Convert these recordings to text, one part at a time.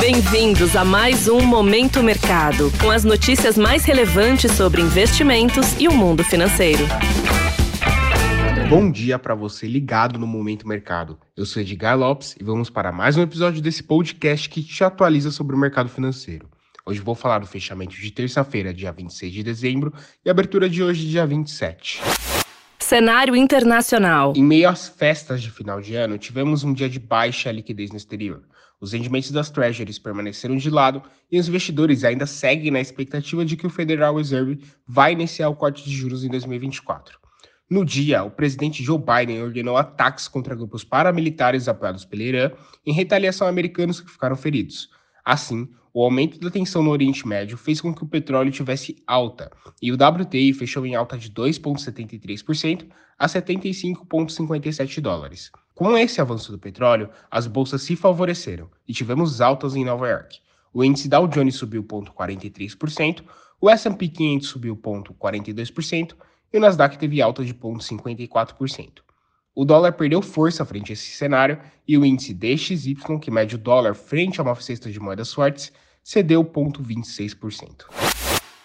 Bem-vindos a mais um Momento Mercado, com as notícias mais relevantes sobre investimentos e o mundo financeiro. Bom dia para você ligado no Momento Mercado. Eu sou Edgar Lopes e vamos para mais um episódio desse podcast que te atualiza sobre o mercado financeiro. Hoje vou falar do fechamento de terça-feira, dia 26 de dezembro, e abertura de hoje, dia 27. Cenário internacional. Em meio às festas de final de ano, tivemos um dia de baixa liquidez no exterior. Os rendimentos das treasuries permaneceram de lado e os investidores ainda seguem na expectativa de que o Federal Reserve vai iniciar o corte de juros em 2024. No dia, o presidente Joe Biden ordenou ataques contra grupos paramilitares apoiados pela Irã em retaliação a americanos que ficaram feridos. Assim, o aumento da tensão no Oriente Médio fez com que o petróleo tivesse alta, e o WTI fechou em alta de 2,73% a 75,57 dólares. Com esse avanço do petróleo, as bolsas se favoreceram e tivemos altas em Nova York. O índice Dow Jones subiu 0,43%, o S&P 500 subiu 0,42% e o Nasdaq teve alta de 0,54%. O dólar perdeu força frente a esse cenário e o índice DXY, que mede o dólar frente a uma cesta de moedas fortes, cedeu 0,26%.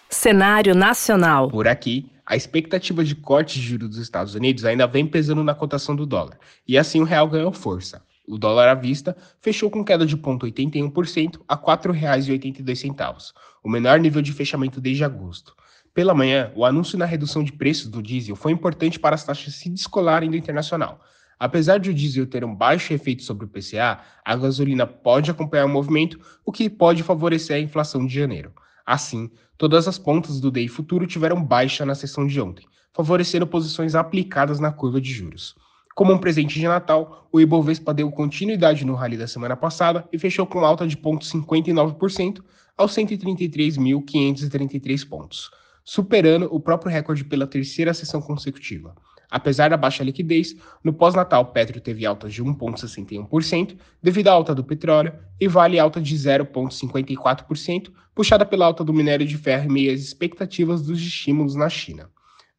Cenário nacional. Por aqui, a expectativa de corte de juros dos Estados Unidos ainda vem pesando na cotação do dólar, e assim o real ganhou força. O dólar à vista fechou com queda de 0,81% a R$ 4,82, o menor nível de fechamento desde agosto. Pela manhã, o anúncio na redução de preços do diesel foi importante para as taxas se descolarem do internacional. Apesar de o diesel ter um baixo efeito sobre o PCA, a gasolina pode acompanhar o movimento, o que pode favorecer a inflação de janeiro. Assim, todas as pontas do DI futuro tiveram baixa na sessão de ontem, favorecendo posições aplicadas na curva de juros. Como um presente de Natal, o Ibovespa deu continuidade no rally da semana passada e fechou com alta de 0,59% aos 133.533 pontos, superando o próprio recorde pela terceira sessão consecutiva. Apesar da baixa liquidez, no pós-natal Petro teve alta de 1,61% devido à alta do petróleo e Vale alta de 0,54%, puxada pela alta do minério de ferro e meias expectativas dos estímulos na China.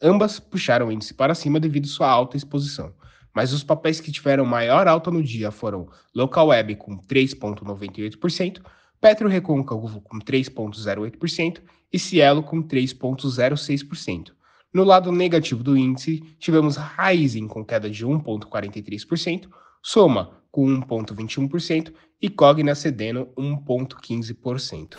Ambas puxaram o índice para cima devido à sua alta exposição, mas os papéis que tiveram maior alta no dia foram Local Web com 3,98%, Petro Recôncavo com 3,08% e Cielo com 3,06%. No lado negativo do índice, tivemos Raizen com queda de 1,43%, Soma com 1,21% e Cogna cedendo 1,15%.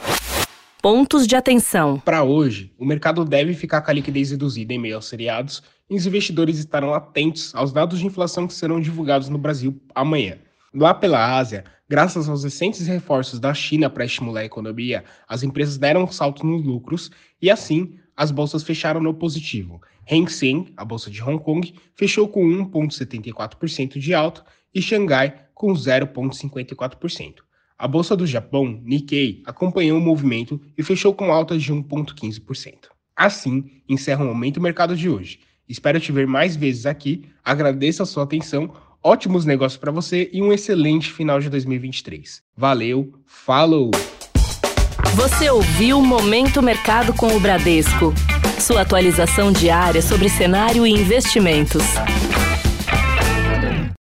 Pontos de atenção. Para hoje, o mercado deve ficar com a liquidez reduzida em meio aos seriados e os investidores estarão atentos aos dados de inflação que serão divulgados no Brasil amanhã. Lá pela Ásia, graças aos recentes reforços da China para estimular a economia, as empresas deram um salto nos lucros e, assim, as bolsas fecharam no positivo. Hang Seng, a bolsa de Hong Kong, fechou com 1,74% de alta e Xangai com 0,54%. A bolsa do Japão, Nikkei, acompanhou o movimento e fechou com alta de 1,15%. Assim, encerra o Momento Mercado de hoje. Espero te ver mais vezes aqui, agradeço a sua atenção, ótimos negócios para você e um excelente final de 2023. Valeu, falou! Você ouviu Momento Mercado com o Bradesco. Sua atualização diária sobre cenário e investimentos.